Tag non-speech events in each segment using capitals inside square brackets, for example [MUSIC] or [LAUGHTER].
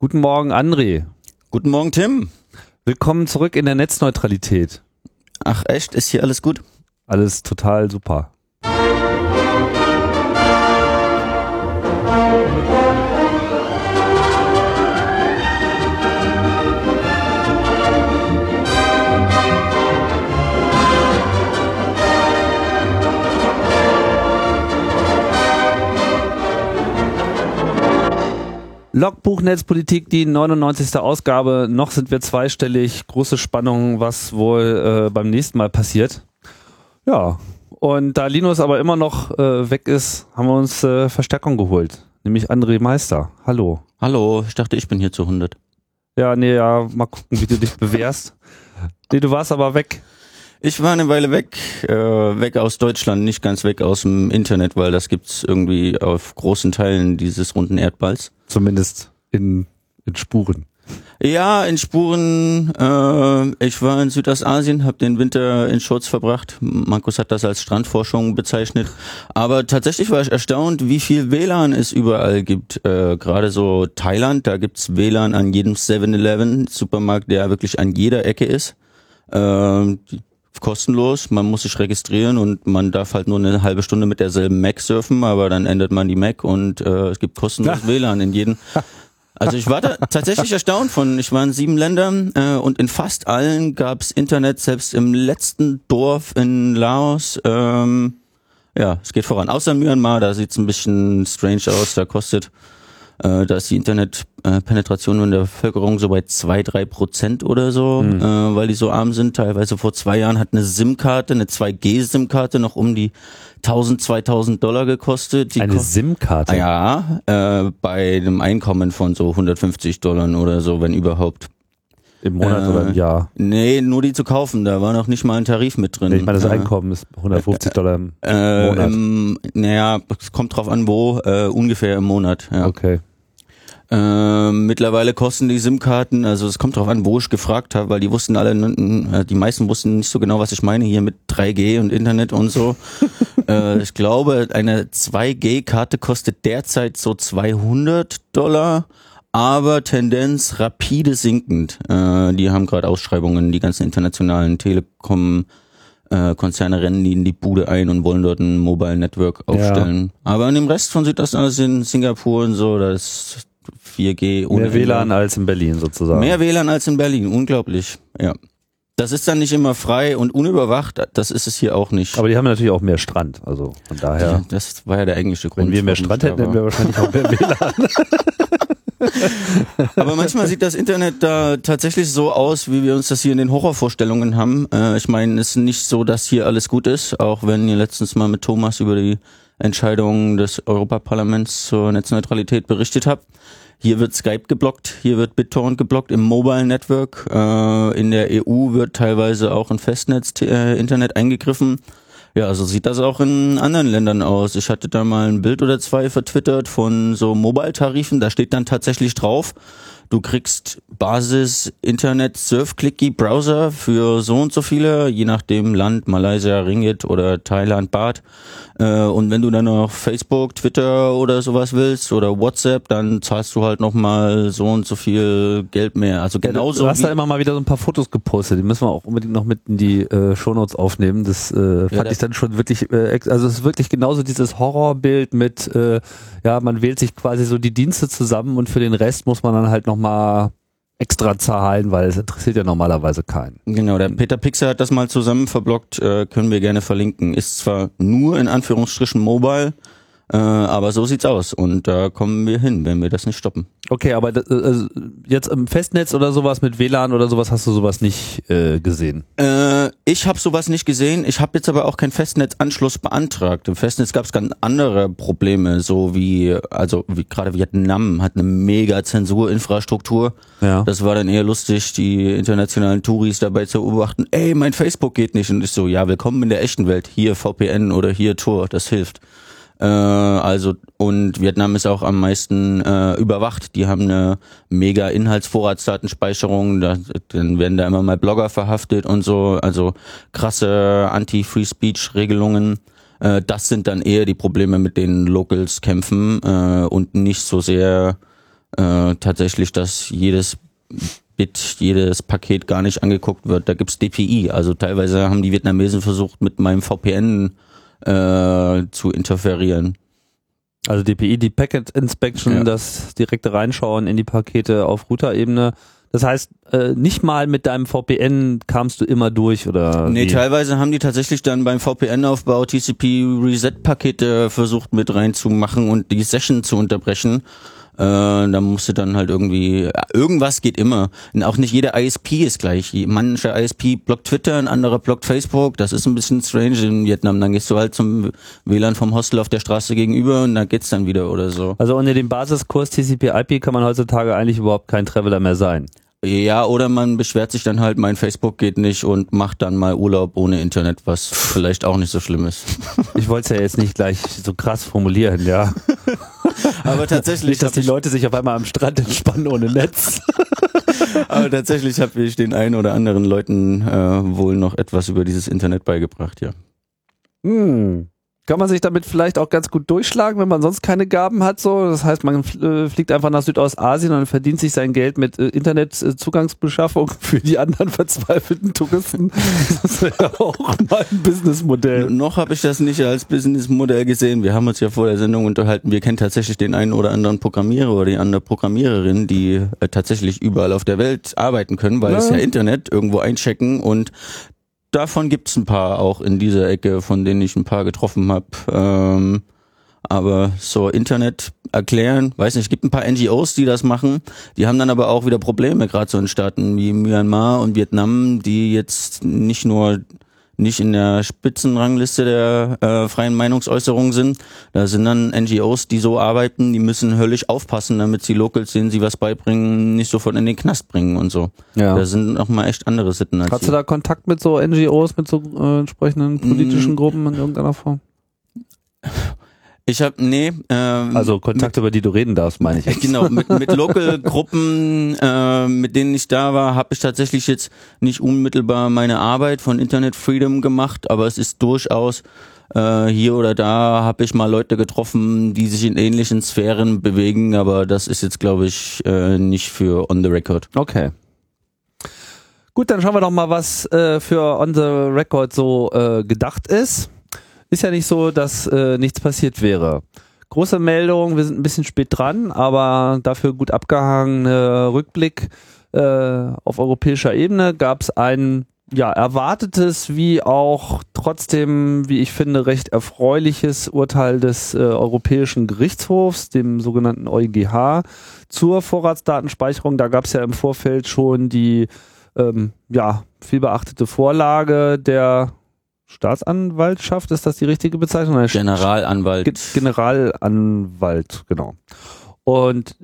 Guten Morgen, André. Guten Morgen, Tim. Willkommen zurück in der Netzneutralität. Ach echt, ist hier alles gut? Alles total super. Logbuch Netzpolitik, die 99. Ausgabe. Noch sind wir zweistellig. Große Spannung, was wohl äh, beim nächsten Mal passiert. Ja. Und da Linus aber immer noch äh, weg ist, haben wir uns äh, Verstärkung geholt. Nämlich André Meister. Hallo. Hallo, ich dachte, ich bin hier zu 100. Ja, nee, ja, mal gucken, wie du dich bewährst. Nee, du warst aber weg. Ich war eine Weile weg, äh, weg aus Deutschland, nicht ganz weg aus dem Internet, weil das gibt's irgendwie auf großen Teilen dieses runden Erdballs. Zumindest in, in Spuren. Ja, in Spuren. Äh, ich war in Südostasien, habe den Winter in Schurz verbracht. Markus hat das als Strandforschung bezeichnet. Aber tatsächlich war ich erstaunt, wie viel WLAN es überall gibt. Äh, Gerade so Thailand, da gibt's WLAN an jedem 7-Eleven, Supermarkt, der wirklich an jeder Ecke ist. Äh, kostenlos, man muss sich registrieren und man darf halt nur eine halbe Stunde mit derselben Mac surfen, aber dann ändert man die Mac und äh, es gibt kostenlos [LAUGHS] WLAN in jedem. [LAUGHS] Also ich war da tatsächlich erstaunt von, ich war in sieben Ländern äh, und in fast allen gab's Internet, selbst im letzten Dorf in Laos. Ähm, ja, es geht voran. Außer Myanmar, da sieht's ein bisschen strange aus, da kostet äh, da ist die Internetpenetration in der Bevölkerung so bei zwei, drei Prozent oder so, mhm. äh, weil die so arm sind. Teilweise vor zwei Jahren hat eine SIM-Karte, eine 2G-SIM-Karte noch um die 1000, 2000 Dollar gekostet. Die eine SIM-Karte? Ja, äh, bei einem Einkommen von so 150 Dollar oder so, wenn überhaupt. Im Monat äh, oder im Jahr? Nee, nur die zu kaufen. Da war noch nicht mal ein Tarif mit drin. Ich meine, das Einkommen ist 150 Dollar im äh, Monat. Im, naja, es kommt drauf an, wo. Äh, ungefähr im Monat. Ja. Okay. Äh, mittlerweile kosten die SIM-Karten, also es kommt drauf an, wo ich gefragt habe, weil die wussten alle, äh, die meisten wussten nicht so genau, was ich meine hier mit 3G und Internet und so. [LAUGHS] äh, ich glaube, eine 2G-Karte kostet derzeit so 200 Dollar, aber Tendenz rapide sinkend. Äh, die haben gerade Ausschreibungen, die ganzen internationalen Telekom äh, Konzerne rennen die in die Bude ein und wollen dort ein Mobile Network aufstellen. Ja. Aber in dem Rest von Südostasien, Singapur und so, das 4G. Ohne Mehr WLAN als in Berlin sozusagen. Mehr WLAN als in Berlin, unglaublich. Ja. Das ist dann nicht immer frei und unüberwacht, das ist es hier auch nicht. Aber die haben natürlich auch mehr Strand, also von daher. Ja, das war ja der eigentliche Grund. Wenn wir mehr Strand hätten, hätten wir wahrscheinlich auch mehr WLAN. [LAUGHS] Aber manchmal sieht das Internet da tatsächlich so aus, wie wir uns das hier in den Horrorvorstellungen haben. Äh, ich meine, es ist nicht so, dass hier alles gut ist, auch wenn ihr letztens mal mit Thomas über die Entscheidungen des Europaparlaments zur Netzneutralität berichtet habt. Hier wird Skype geblockt, hier wird BitTorrent geblockt im Mobile Network. Äh, in der EU wird teilweise auch in Festnetz-Internet äh, eingegriffen. Ja, also sieht das auch in anderen Ländern aus. Ich hatte da mal ein Bild oder zwei vertwittert von so Mobile-Tarifen. Da steht dann tatsächlich drauf, Du kriegst Basis Internet Surf Clicky Browser für so und so viele, je nachdem Land, Malaysia, Ringgit oder Thailand, Baht. Äh, und wenn du dann noch Facebook, Twitter oder sowas willst oder WhatsApp, dann zahlst du halt nochmal so und so viel Geld mehr. Also genauso. du hast da immer mal wieder so ein paar Fotos gepostet, die müssen wir auch unbedingt noch mit in die äh, Shownotes aufnehmen. Das äh, fand ja, ich dann schon wirklich, äh, also es ist wirklich genauso dieses Horrorbild mit, äh, ja, man wählt sich quasi so die Dienste zusammen und für den Rest muss man dann halt noch nochmal extra zahlen, weil es interessiert ja normalerweise keinen. Genau, der Peter Pixel hat das mal zusammen verblockt, äh, können wir gerne verlinken. Ist zwar nur in Anführungsstrichen mobile, äh, aber so sieht's aus und da kommen wir hin, wenn wir das nicht stoppen. Okay, aber äh, also jetzt im Festnetz oder sowas mit WLAN oder sowas hast du sowas nicht äh, gesehen? Äh, ich habe sowas nicht gesehen. Ich habe jetzt aber auch keinen Festnetzanschluss beantragt. Im Festnetz gab es ganz andere Probleme, so wie also wie gerade Vietnam hat eine mega Zensurinfrastruktur. Ja. Das war dann eher lustig, die internationalen Touris dabei zu beobachten. Ey, mein Facebook geht nicht und ich so, ja, willkommen in der echten Welt. Hier VPN oder hier Tor, das hilft. Äh, also und Vietnam ist auch am meisten äh, überwacht. Die haben eine mega Inhaltsvorratsdatenspeicherung. Da, dann werden da immer mal Blogger verhaftet und so. Also krasse Anti-Free-Speech-Regelungen. Äh, das sind dann eher die Probleme, mit denen Locals kämpfen äh, und nicht so sehr äh, tatsächlich, dass jedes Bit, jedes Paket gar nicht angeguckt wird. Da gibt's DPI. Also teilweise haben die Vietnamesen versucht, mit meinem VPN äh, zu interferieren. Also DPI, die Packet Inspection, ja. das direkte Reinschauen in die Pakete auf Router-Ebene. Das heißt, äh, nicht mal mit deinem VPN kamst du immer durch oder? Nee, wie? teilweise haben die tatsächlich dann beim VPN-Aufbau TCP Reset-Pakete versucht mit reinzumachen und die Session zu unterbrechen. Äh, da musst du dann halt irgendwie, irgendwas geht immer. Und auch nicht jeder ISP ist gleich. Mancher ISP blockt Twitter, ein anderer blockt Facebook. Das ist ein bisschen strange in Vietnam. Dann gehst du halt zum WLAN vom Hostel auf der Straße gegenüber und dann geht's dann wieder oder so. Also unter dem Basiskurs TCP/IP kann man heutzutage eigentlich überhaupt kein Traveler mehr sein. Ja, oder man beschwert sich dann halt, mein Facebook geht nicht und macht dann mal Urlaub ohne Internet, was vielleicht auch nicht so schlimm ist. Ich wollte es ja jetzt nicht gleich so krass formulieren, ja. [LAUGHS] Aber [LAUGHS] tatsächlich. Nicht, dass die Leute sich auf einmal am Strand entspannen ohne Netz. [LAUGHS] Aber tatsächlich habe ich den einen oder anderen Leuten äh, wohl noch etwas über dieses Internet beigebracht, ja. Hm kann man sich damit vielleicht auch ganz gut durchschlagen, wenn man sonst keine Gaben hat. So, das heißt, man äh, fliegt einfach nach Südostasien und verdient sich sein Geld mit äh, Internetzugangsbeschaffung [LAUGHS] für die anderen verzweifelten Touristen. Das wäre ja auch mal ein Businessmodell. Noch habe ich das nicht als Businessmodell gesehen. Wir haben uns ja vor der Sendung unterhalten. Wir kennen tatsächlich den einen oder anderen Programmierer oder die andere Programmiererin, die äh, tatsächlich überall auf der Welt arbeiten können, weil ja. es ja Internet irgendwo einchecken und davon gibt's ein paar auch in dieser Ecke, von denen ich ein paar getroffen habe. Ähm, aber so Internet erklären, weiß nicht, es gibt ein paar NGOs, die das machen. Die haben dann aber auch wieder Probleme, gerade so in Staaten wie Myanmar und Vietnam, die jetzt nicht nur nicht in der Spitzenrangliste der äh, freien Meinungsäußerung sind. Da sind dann NGOs, die so arbeiten, die müssen höllisch aufpassen, damit sie Locals, denen sie was beibringen, nicht sofort in den Knast bringen und so. Ja. Da sind noch mal echt andere Sitten als Hast hier. du da Kontakt mit so NGOs, mit so äh, entsprechenden politischen mm. Gruppen in irgendeiner Form? Ich habe nee. Ähm, also Kontakte, mit, über die du reden darfst, meine ich. Jetzt. Genau, mit, [LAUGHS] mit Local-Gruppen, äh, mit denen ich da war, habe ich tatsächlich jetzt nicht unmittelbar meine Arbeit von Internet Freedom gemacht, aber es ist durchaus äh, hier oder da habe ich mal Leute getroffen, die sich in ähnlichen Sphären bewegen, aber das ist jetzt, glaube ich, äh, nicht für On the Record. Okay. Gut, dann schauen wir doch mal, was äh, für On the Record so äh, gedacht ist ist ja nicht so, dass äh, nichts passiert wäre. Große Meldung, wir sind ein bisschen spät dran, aber dafür gut abgehangener Rückblick äh, auf europäischer Ebene gab es ein ja, erwartetes wie auch trotzdem, wie ich finde, recht erfreuliches Urteil des äh, Europäischen Gerichtshofs, dem sogenannten EuGH, zur Vorratsdatenspeicherung. Da gab es ja im Vorfeld schon die ähm, ja, viel beachtete Vorlage der Staatsanwaltschaft, ist das die richtige Bezeichnung? Generalanwalt. Generalanwalt, genau. Und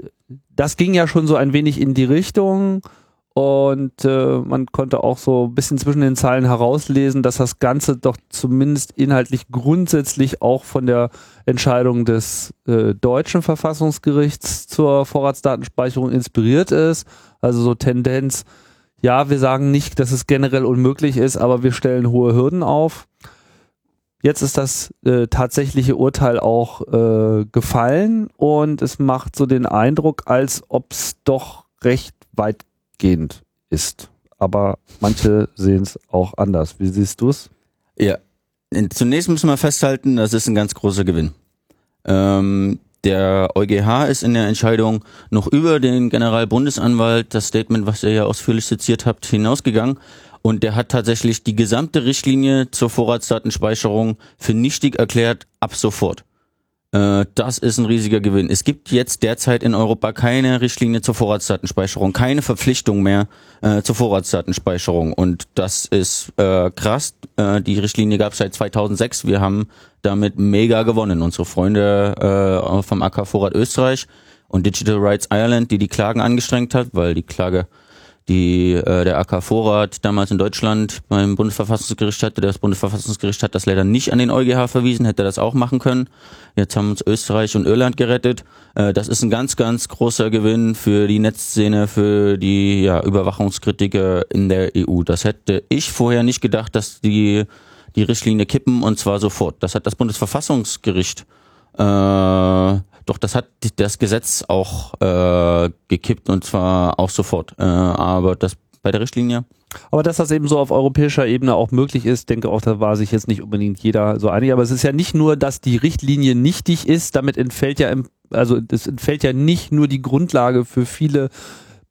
das ging ja schon so ein wenig in die Richtung und äh, man konnte auch so ein bisschen zwischen den Zeilen herauslesen, dass das Ganze doch zumindest inhaltlich grundsätzlich auch von der Entscheidung des äh, deutschen Verfassungsgerichts zur Vorratsdatenspeicherung inspiriert ist. Also so Tendenz, ja, wir sagen nicht, dass es generell unmöglich ist, aber wir stellen hohe Hürden auf. Jetzt ist das äh, tatsächliche Urteil auch äh, gefallen und es macht so den Eindruck, als ob es doch recht weitgehend ist. Aber manche sehen es auch anders. Wie siehst du es? Ja, zunächst müssen wir festhalten, das ist ein ganz großer Gewinn. Ähm, der EuGH ist in der Entscheidung noch über den Generalbundesanwalt, das Statement, was ihr ja ausführlich zitiert habt, hinausgegangen. Und der hat tatsächlich die gesamte Richtlinie zur Vorratsdatenspeicherung für nichtig erklärt ab sofort. Äh, das ist ein riesiger Gewinn. Es gibt jetzt derzeit in Europa keine Richtlinie zur Vorratsdatenspeicherung, keine Verpflichtung mehr äh, zur Vorratsdatenspeicherung. Und das ist äh, krass. Äh, die Richtlinie gab es seit 2006. Wir haben damit mega gewonnen. Unsere Freunde äh, vom AK Vorrat Österreich und Digital Rights Ireland, die die Klagen angestrengt hat, weil die Klage die äh, der AK Vorrat damals in Deutschland beim Bundesverfassungsgericht hatte. Das Bundesverfassungsgericht hat das leider nicht an den EuGH verwiesen, hätte das auch machen können. Jetzt haben uns Österreich und Irland gerettet. Äh, das ist ein ganz, ganz großer Gewinn für die Netzszene, für die ja, Überwachungskritiker in der EU. Das hätte ich vorher nicht gedacht, dass die die Richtlinie kippen und zwar sofort. Das hat das Bundesverfassungsgericht äh, Doch das hat das Gesetz auch äh, gekippt und zwar auch sofort. Äh, aber das bei der Richtlinie aber dass das eben so auf europäischer Ebene auch möglich ist, denke auch, da war sich jetzt nicht unbedingt jeder so einig. Aber es ist ja nicht nur, dass die Richtlinie nichtig ist, damit entfällt ja, im, also es entfällt ja nicht nur die Grundlage für viele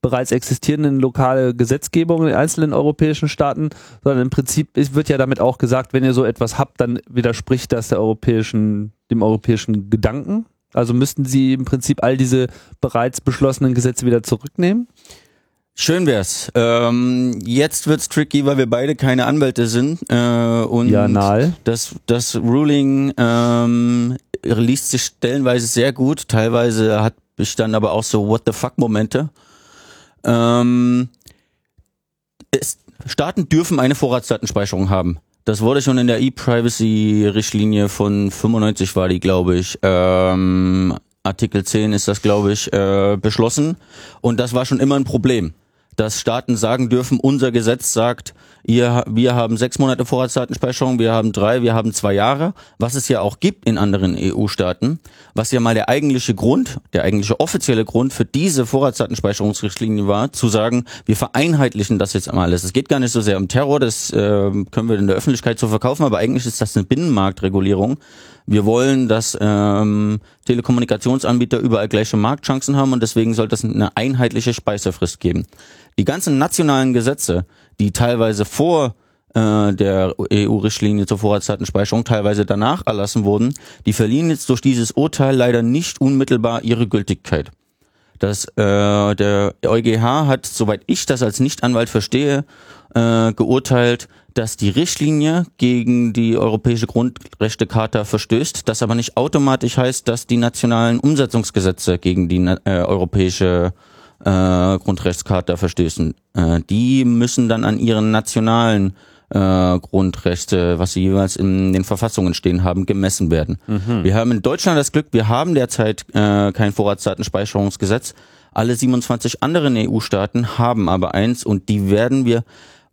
bereits existierenden lokale Gesetzgebungen in einzelnen europäischen Staaten, sondern im Prinzip wird ja damit auch gesagt, wenn ihr so etwas habt, dann widerspricht das der europäischen, dem europäischen Gedanken. Also müssten sie im Prinzip all diese bereits beschlossenen Gesetze wieder zurücknehmen? Schön wär's. Ähm, jetzt wird's tricky, weil wir beide keine Anwälte sind. Äh, und ja, Nahl. Das, das Ruling ähm, liest sich stellenweise sehr gut. Teilweise hat ich dann aber auch so What the fuck Momente. Ähm, es, Staaten dürfen eine Vorratsdatenspeicherung haben. Das wurde schon in der E-Privacy-Richtlinie von 95 war die, glaube ich. Ähm, Artikel 10 ist das, glaube ich, äh, beschlossen. Und das war schon immer ein Problem dass Staaten sagen dürfen, unser Gesetz sagt, ihr, wir haben sechs Monate Vorratsdatenspeicherung, wir haben drei, wir haben zwei Jahre, was es ja auch gibt in anderen EU-Staaten, was ja mal der eigentliche Grund, der eigentliche offizielle Grund für diese Vorratsdatenspeicherungsrichtlinie war, zu sagen, wir vereinheitlichen das jetzt einmal alles. Es geht gar nicht so sehr um Terror, das äh, können wir in der Öffentlichkeit so verkaufen, aber eigentlich ist das eine Binnenmarktregulierung. Wir wollen, dass ähm, Telekommunikationsanbieter überall gleiche Marktchancen haben und deswegen soll das eine einheitliche Speisefrist geben. Die ganzen nationalen Gesetze, die teilweise vor äh, der EU-Richtlinie zur Vorratsdatenspeicherung teilweise danach erlassen wurden, die verlieren jetzt durch dieses Urteil leider nicht unmittelbar ihre Gültigkeit. Das, äh, der EuGH hat, soweit ich das als Nichtanwalt verstehe, äh, geurteilt, dass die Richtlinie gegen die Europäische Grundrechtecharta verstößt, das aber nicht automatisch heißt, dass die nationalen Umsetzungsgesetze gegen die äh, Europäische äh, Grundrechtscharta verstößen. Äh, die müssen dann an ihren nationalen äh, Grundrechte, was sie jeweils in den Verfassungen stehen haben, gemessen werden. Mhm. Wir haben in Deutschland das Glück, wir haben derzeit äh, kein Vorratsdatenspeicherungsgesetz. Alle 27 anderen EU-Staaten haben aber eins und die werden wir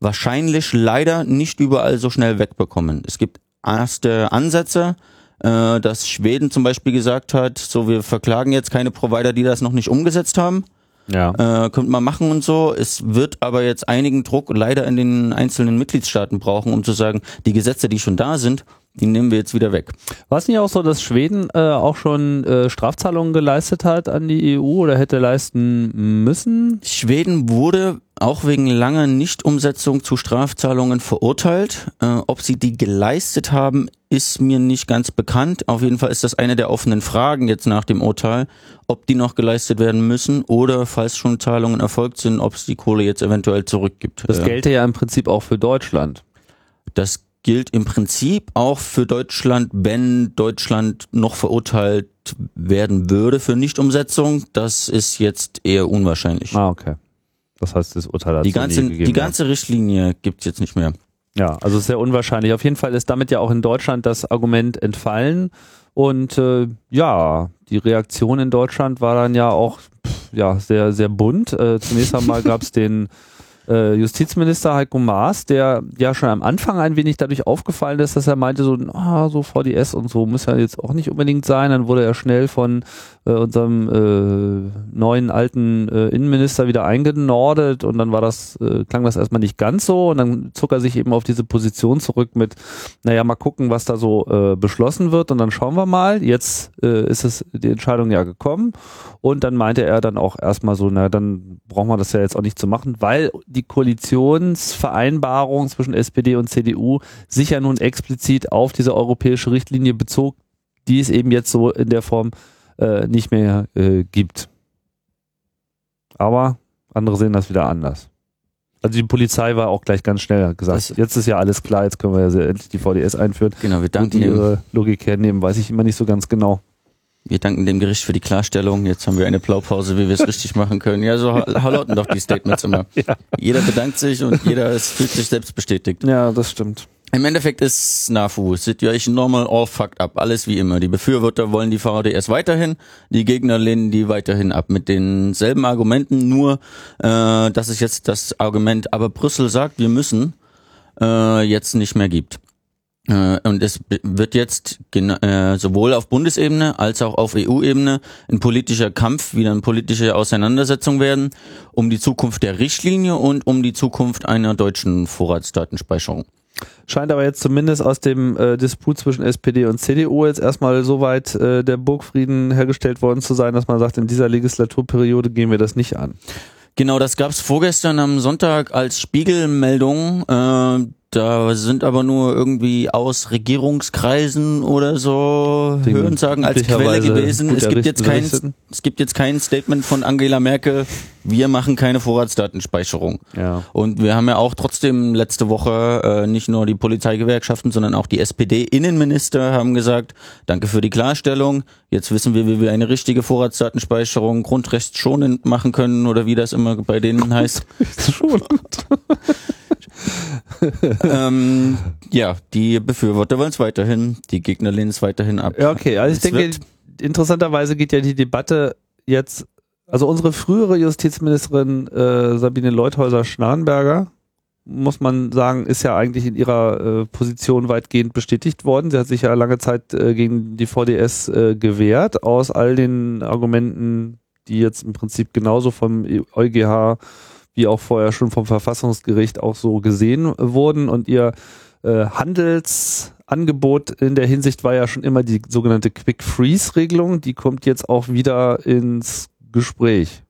wahrscheinlich leider nicht überall so schnell wegbekommen. Es gibt erste Ansätze, äh, dass Schweden zum Beispiel gesagt hat, so wir verklagen jetzt keine Provider, die das noch nicht umgesetzt haben. Ja. Äh, könnte man machen und so. Es wird aber jetzt einigen Druck leider in den einzelnen Mitgliedstaaten brauchen, um zu sagen, die Gesetze, die schon da sind, die nehmen wir jetzt wieder weg. War es nicht auch so, dass Schweden äh, auch schon äh, Strafzahlungen geleistet hat an die EU oder hätte leisten müssen? Schweden wurde auch wegen langer Nichtumsetzung zu Strafzahlungen verurteilt. Äh, ob sie die geleistet haben, ist mir nicht ganz bekannt. Auf jeden Fall ist das eine der offenen Fragen jetzt nach dem Urteil, ob die noch geleistet werden müssen oder falls schon Zahlungen erfolgt sind, ob es die Kohle jetzt eventuell zurückgibt. Das gelte ja im Prinzip auch für Deutschland. Das gilt im Prinzip auch für Deutschland, wenn Deutschland noch verurteilt werden würde für Nichtumsetzung. Das ist jetzt eher unwahrscheinlich. Ah, okay. Das heißt, das Urteil hat die ganze, die ganze Richtlinie gibt's jetzt nicht mehr. Ja, also sehr unwahrscheinlich. Auf jeden Fall ist damit ja auch in Deutschland das Argument entfallen. Und äh, ja, die Reaktion in Deutschland war dann ja auch pff, ja sehr sehr bunt. Äh, zunächst einmal [LAUGHS] gab es den äh, Justizminister Heiko Maas, der ja schon am Anfang ein wenig dadurch aufgefallen ist, dass er meinte, so, ah, so VDS und so muss ja jetzt auch nicht unbedingt sein. Dann wurde er schnell von äh, unserem äh, neuen alten äh, Innenminister wieder eingenordet und dann war das, äh, klang das erstmal nicht ganz so und dann zog er sich eben auf diese Position zurück mit, naja, mal gucken, was da so äh, beschlossen wird und dann schauen wir mal. Jetzt äh, ist es die Entscheidung ja gekommen und dann meinte er dann auch erstmal so, na dann brauchen wir das ja jetzt auch nicht zu machen, weil die Koalitionsvereinbarung zwischen SPD und CDU sich ja nun explizit auf diese europäische Richtlinie bezog, die es eben jetzt so in der Form äh, nicht mehr äh, gibt. Aber andere sehen das wieder anders. Also die Polizei war auch gleich ganz schnell gesagt, das jetzt ist ja alles klar, jetzt können wir ja endlich die VDS einführen. Genau, wir danken Und die ihre Logik hernehmen, weiß ich immer nicht so ganz genau. Wir danken dem Gericht für die Klarstellung. Jetzt haben wir eine Blaupause, wie wir es richtig machen können. Ja, so lauten doch die Statements immer. [LAUGHS] Ja. Jeder bedankt sich und jeder fühlt sich selbst bestätigt. Ja, das stimmt. Im Endeffekt ist SNAFU, Situation normal, all fucked up, alles wie immer. Die Befürworter wollen die VDS weiterhin, die Gegner lehnen die weiterhin ab mit denselben Argumenten, nur äh, dass es jetzt das Argument, aber Brüssel sagt, wir müssen, äh, jetzt nicht mehr gibt. Äh, und es wird jetzt äh, sowohl auf Bundesebene als auch auf EU-Ebene ein politischer Kampf, wieder eine politische Auseinandersetzung werden, um die Zukunft der Richtlinie und um die Zukunft einer deutschen Vorratsdatenspeicherung. Scheint aber jetzt zumindest aus dem äh, Disput zwischen SPD und CDU jetzt erstmal soweit äh, der Burgfrieden hergestellt worden zu sein, dass man sagt, in dieser Legislaturperiode gehen wir das nicht an. Genau, das gab's vorgestern am Sonntag als Spiegelmeldung. Äh, da sind aber nur irgendwie aus Regierungskreisen oder so Hörensagen als Quelle gewesen. Es gibt jetzt kein, es gibt jetzt kein Statement von Angela Merkel, wir machen keine Vorratsdatenspeicherung. Ja. Und wir haben ja auch trotzdem letzte Woche äh, nicht nur die Polizeigewerkschaften, sondern auch die SPD-Innenminister haben gesagt, danke für die Klarstellung. Jetzt wissen wir, wie wir eine richtige Vorratsdatenspeicherung grundrechtsschonend machen können oder wie das immer bei denen [LAUGHS] heißt. Schonend. [LAUGHS] ähm, ja, die Befürworter wollen es weiterhin, die Gegner lehnen es weiterhin ab. Ja, okay, also ich es denke, interessanterweise geht ja die Debatte jetzt, also unsere frühere Justizministerin äh, Sabine Leuthäuser-Schnarrenberger, muss man sagen, ist ja eigentlich in ihrer äh, Position weitgehend bestätigt worden. Sie hat sich ja lange Zeit äh, gegen die VDS äh, gewehrt, aus all den Argumenten, die jetzt im Prinzip genauso vom EuGH wie auch vorher schon vom Verfassungsgericht auch so gesehen wurden. Und ihr äh, Handelsangebot in der Hinsicht war ja schon immer die sogenannte Quick Freeze Regelung. Die kommt jetzt auch wieder ins Gespräch.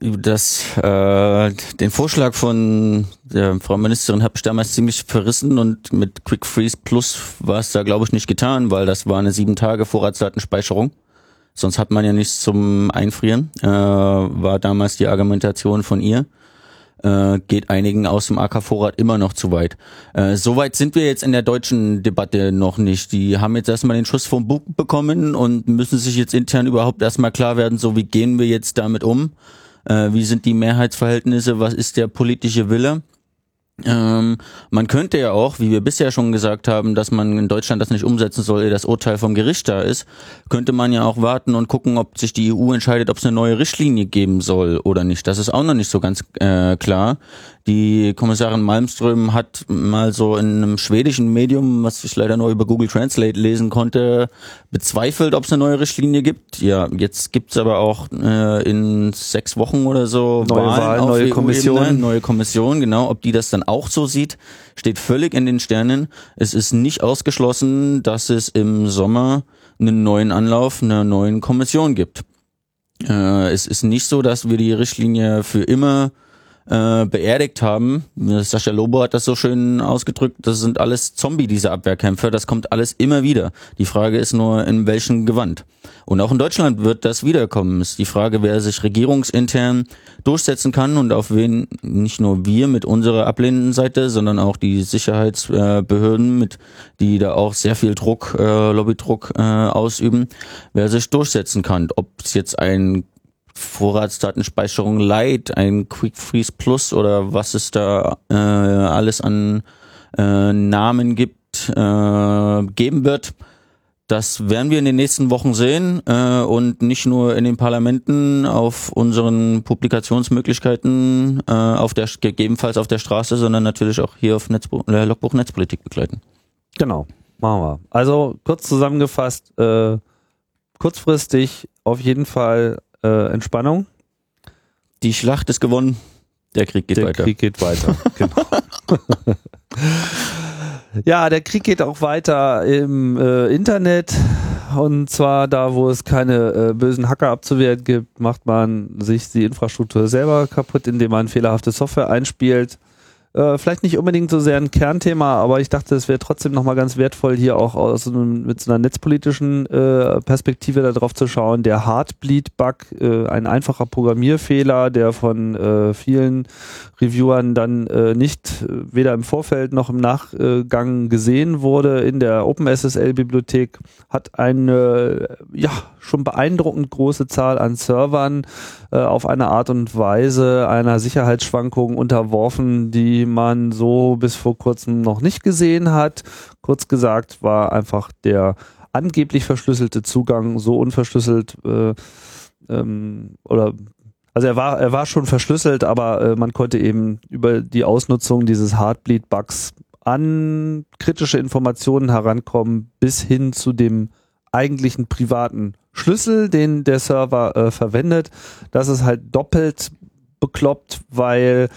Das, äh, den Vorschlag von der Frau Ministerin habe ich damals ziemlich verrissen und mit Quick Freeze Plus war es da glaube ich nicht getan, weil das war eine sieben Tage Vorratsdatenspeicherung. Sonst hat man ja nichts zum Einfrieren, äh, war damals die Argumentation von ihr. Äh, geht einigen aus dem AK-Vorrat immer noch zu weit. Äh, Soweit sind wir jetzt in der deutschen Debatte noch nicht. Die haben jetzt erstmal den Schuss vom Bug bekommen und müssen sich jetzt intern überhaupt erstmal klar werden, so wie gehen wir jetzt damit um? Äh, wie sind die Mehrheitsverhältnisse? Was ist der politische Wille? Ähm, man könnte ja auch, wie wir bisher schon gesagt haben, dass man in Deutschland das nicht umsetzen soll, ehe das Urteil vom Gericht da ist, könnte man ja auch warten und gucken, ob sich die EU entscheidet, ob es eine neue Richtlinie geben soll oder nicht. Das ist auch noch nicht so ganz äh, klar. Die Kommissarin Malmström hat mal so in einem schwedischen Medium, was ich leider nur über Google Translate lesen konnte, bezweifelt, ob es eine neue Richtlinie gibt. Ja, jetzt gibt's aber auch äh, in sechs Wochen oder so neue Wahlen, Wahl, neue Kommission. Neue Kommission, genau. Ob die das dann auch so sieht, steht völlig in den Sternen. Es ist nicht ausgeschlossen, dass es im Sommer einen neuen Anlauf einer neuen Kommission gibt. Äh, es ist nicht so, dass wir die Richtlinie für immer äh, beerdigt haben. Sascha Lobo hat das so schön ausgedrückt, das sind alles Zombie, diese Abwehrkämpfer, das kommt alles immer wieder. Die Frage ist nur, in welchem Gewand. Und auch in Deutschland wird das wiederkommen. Ist die Frage, wer sich regierungsintern durchsetzen kann und auf wen nicht nur wir mit unserer ablehnenden Seite, sondern auch die Sicherheitsbehörden, mit die da auch sehr viel Druck, äh, Lobbydruck äh, ausüben, wer sich durchsetzen kann. Ob es jetzt ein Vorratsdatenspeicherung Lite, ein Quick Freeze Plus oder was es da äh, alles an äh, Namen gibt, äh, geben wird. Das werden wir in den nächsten Wochen sehen äh, und nicht nur in den Parlamenten auf unseren Publikationsmöglichkeiten, äh, auf der gegebenenfalls auf der Straße, sondern natürlich auch hier auf Netzbu äh, Logbuch Netzpolitik begleiten. Genau, machen wir. Also kurz zusammengefasst, äh, kurzfristig auf jeden Fall äh, Entspannung. Die Schlacht ist gewonnen. Der Krieg geht der weiter. Der Krieg geht weiter. [LAUGHS] genau. ja, der Krieg geht auch weiter im äh, Internet. Und zwar da, wo es keine äh, bösen Hacker abzuwehren gibt, macht man sich die Infrastruktur selber kaputt, indem man fehlerhafte Software einspielt. Äh, vielleicht nicht unbedingt so sehr ein Kernthema, aber ich dachte, es wäre trotzdem nochmal ganz wertvoll, hier auch aus mit so einer netzpolitischen äh, Perspektive darauf zu schauen. Der Heartbleed-Bug, äh, ein einfacher Programmierfehler, der von äh, vielen Reviewern dann äh, nicht weder im Vorfeld noch im Nachgang gesehen wurde in der OpenSSL-Bibliothek, hat eine ja schon beeindruckend große Zahl an Servern äh, auf eine Art und Weise einer Sicherheitsschwankung unterworfen, die man so bis vor kurzem noch nicht gesehen hat. Kurz gesagt war einfach der angeblich verschlüsselte Zugang so unverschlüsselt äh, ähm, oder Also er war, er war schon verschlüsselt, aber äh, man konnte eben über die Ausnutzung dieses Heartbleed-Bugs an kritische Informationen herankommen, bis hin zu dem eigentlichen privaten Schlüssel, den der Server äh, verwendet. Das ist halt doppelt bekloppt, weil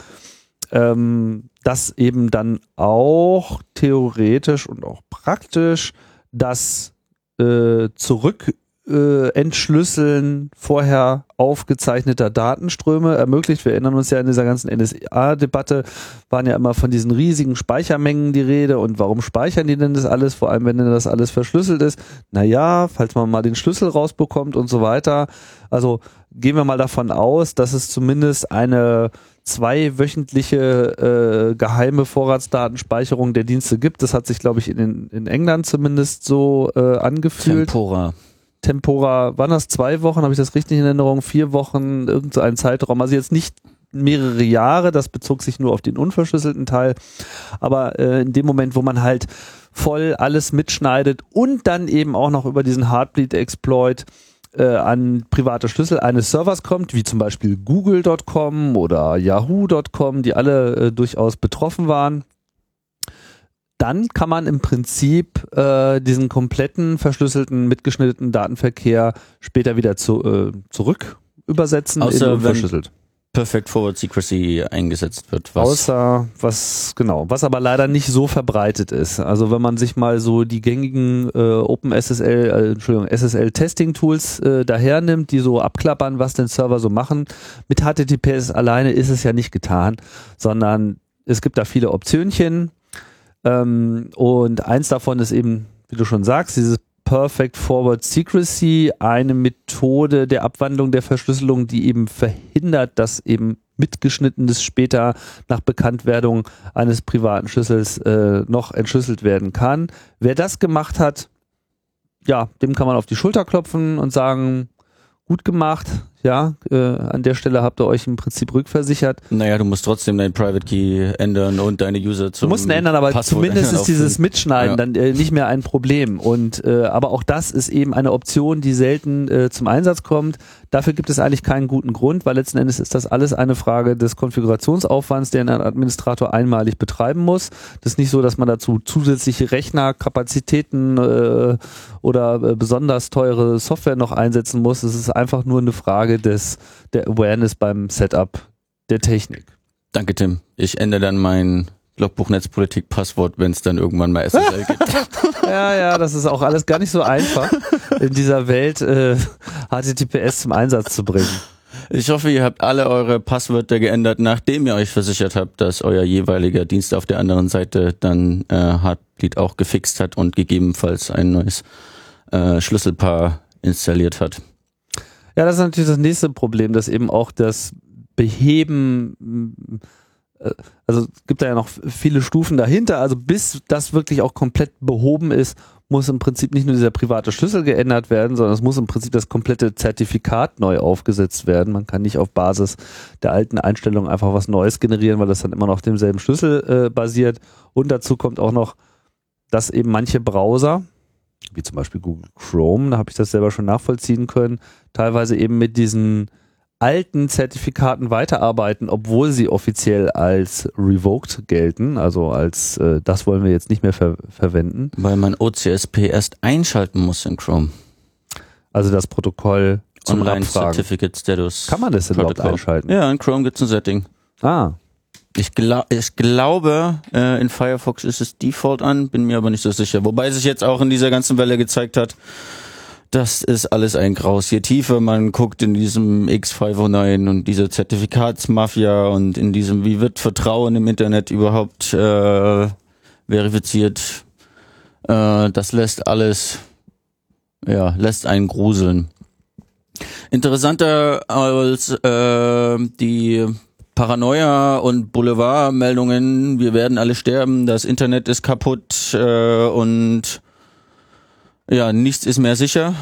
ähm, das eben dann auch theoretisch und auch praktisch das äh, zurück äh, Entschlüsseln vorher aufgezeichneter Datenströme ermöglicht. Wir erinnern uns ja in dieser ganzen NSA-Debatte, waren ja immer von diesen riesigen Speichermengen die Rede und warum speichern die denn das alles, vor allem wenn denn das alles verschlüsselt ist. Naja, falls man mal den Schlüssel rausbekommt und so weiter. Also gehen wir mal davon aus, dass es zumindest eine zweiwöchentliche äh, geheime Vorratsdatenspeicherung der Dienste gibt. Das hat sich, glaube ich, in, in England zumindest so äh, angefühlt. Tempora. Tempora, waren das zwei Wochen, habe ich das richtig in Erinnerung? Vier Wochen, irgendein Zeitraum. Also jetzt nicht mehrere Jahre, das bezog sich nur auf den unverschlüsselten Teil. Aber äh, in dem Moment, wo man halt voll alles mitschneidet und dann eben auch noch über diesen Heartbleed-Exploit äh, an private Schlüssel eines Servers kommt, wie zum Beispiel google.com oder yahoo.com, die alle äh, durchaus betroffen waren, dann kann man im Prinzip äh, diesen kompletten verschlüsselten, mitgeschnittenen Datenverkehr später wieder zu, äh, zurück übersetzen Außer unverschlüsselt. Perfect Forward Secrecy eingesetzt wird. Was Außer was genau, was aber leider nicht so verbreitet ist. Also wenn man sich mal so die gängigen äh, OpenSSL, äh, Entschuldigung, SSL Testing Tools äh, dahernimmt, die so abklappern, was den Server so machen, mit HTTPS alleine ist es ja nicht getan, sondern es gibt da viele Optionchen, ähm, und eins davon ist eben, wie du schon sagst, dieses Perfect Forward Secrecy, eine Methode der Abwandlung der Verschlüsselung, die eben verhindert, dass eben mitgeschnittenes später nach Bekanntwerdung eines privaten Schlüssels äh, noch entschlüsselt werden kann. Wer das gemacht hat, ja, dem kann man auf die Schulter klopfen und sagen, gut gemacht, ja, äh, an der Stelle habt ihr euch im Prinzip rückversichert. Naja, du musst trotzdem deinen Private Key ändern und deine User zum Du musst ihn ändern, aber Passwort zumindest ist dieses [LAUGHS] Mitschneiden Ja. dann äh, nicht mehr ein Problem. Und äh, aber auch das ist eben eine Option, die selten äh, zum Einsatz kommt. Dafür gibt es eigentlich keinen guten Grund, weil letzten Endes ist das alles eine Frage des Konfigurationsaufwands, den ein Administrator einmalig betreiben muss. Das ist nicht so, dass man dazu zusätzliche Rechnerkapazitäten äh, oder äh, besonders teure Software noch einsetzen muss. Es ist einfach nur eine Frage des der Awareness beim Setup der Technik. Danke, Tim. Ich ändere dann mein Logbuch Netzpolitik Passwort, wenn es dann irgendwann mal SSL [LAUGHS] gibt. Ja, ja, das ist auch alles gar nicht so einfach, in dieser Welt äh, HTTPS zum Einsatz zu bringen. Ich hoffe, ihr habt alle eure Passwörter geändert, nachdem ihr euch versichert habt, dass euer jeweiliger Dienst auf der anderen Seite dann äh, Heartbleed auch gefixt hat und gegebenenfalls ein neues äh, Schlüsselpaar installiert hat. Ja, das ist natürlich das nächste Problem, dass eben auch das Beheben, äh, also es gibt da ja noch viele Stufen dahinter, also bis das wirklich auch komplett behoben ist, muss im Prinzip nicht nur dieser private Schlüssel geändert werden, sondern es muss im Prinzip das komplette Zertifikat neu aufgesetzt werden. Man kann nicht auf Basis der alten Einstellung einfach was Neues generieren, weil das dann immer noch auf demselben Schlüssel äh, basiert. Und dazu kommt auch noch, dass eben manche Browser, wie zum Beispiel Google Chrome, da habe ich das selber schon nachvollziehen können, teilweise eben mit diesen alten Zertifikaten weiterarbeiten, obwohl sie offiziell als revoked gelten, also als äh, das wollen wir jetzt nicht mehr ver verwenden. Weil man OCSP erst einschalten muss in Chrome. Also das Protokoll zum Online Abfragen. Certificate Status. Kann man das denn überhaupt einschalten? Ja, in Chrome gibt's ein Setting. Ah, Ich, gla ich glaube, äh, in Firefox ist es Default an, bin mir aber nicht so sicher. Wobei sich jetzt auch in dieser ganzen Welle gezeigt hat, das ist alles ein Graus. Je tiefer man guckt in diesem X509 und dieser Zertifikatsmafia und in diesem, wie wird Vertrauen im Internet überhaupt äh, verifiziert, äh, das lässt alles, ja, lässt einen gruseln. Interessanter als äh, die Paranoia und Boulevardmeldungen, wir werden alle sterben, das Internet ist kaputt äh, und ja, nichts ist mehr sicher,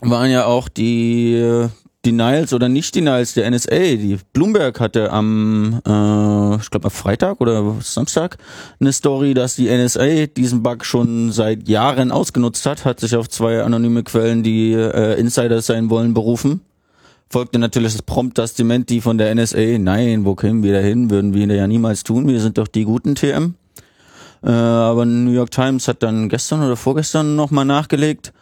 waren ja auch die äh, Denials oder Nicht-Denials der NSA. Die Bloomberg hatte am, äh, ich glaube am Freitag oder Samstag eine Story, dass die NSA diesen Bug schon seit Jahren ausgenutzt hat, hat sich auf zwei anonyme Quellen, die äh, Insiders sein wollen, berufen. Folgte natürlich das prompt das Dementi von der NSA. Nein, wo kämen wir da hin? Würden wir ja niemals tun. Wir sind doch die guten TM. Äh, aber New York Times hat dann gestern oder vorgestern nochmal nachgelegt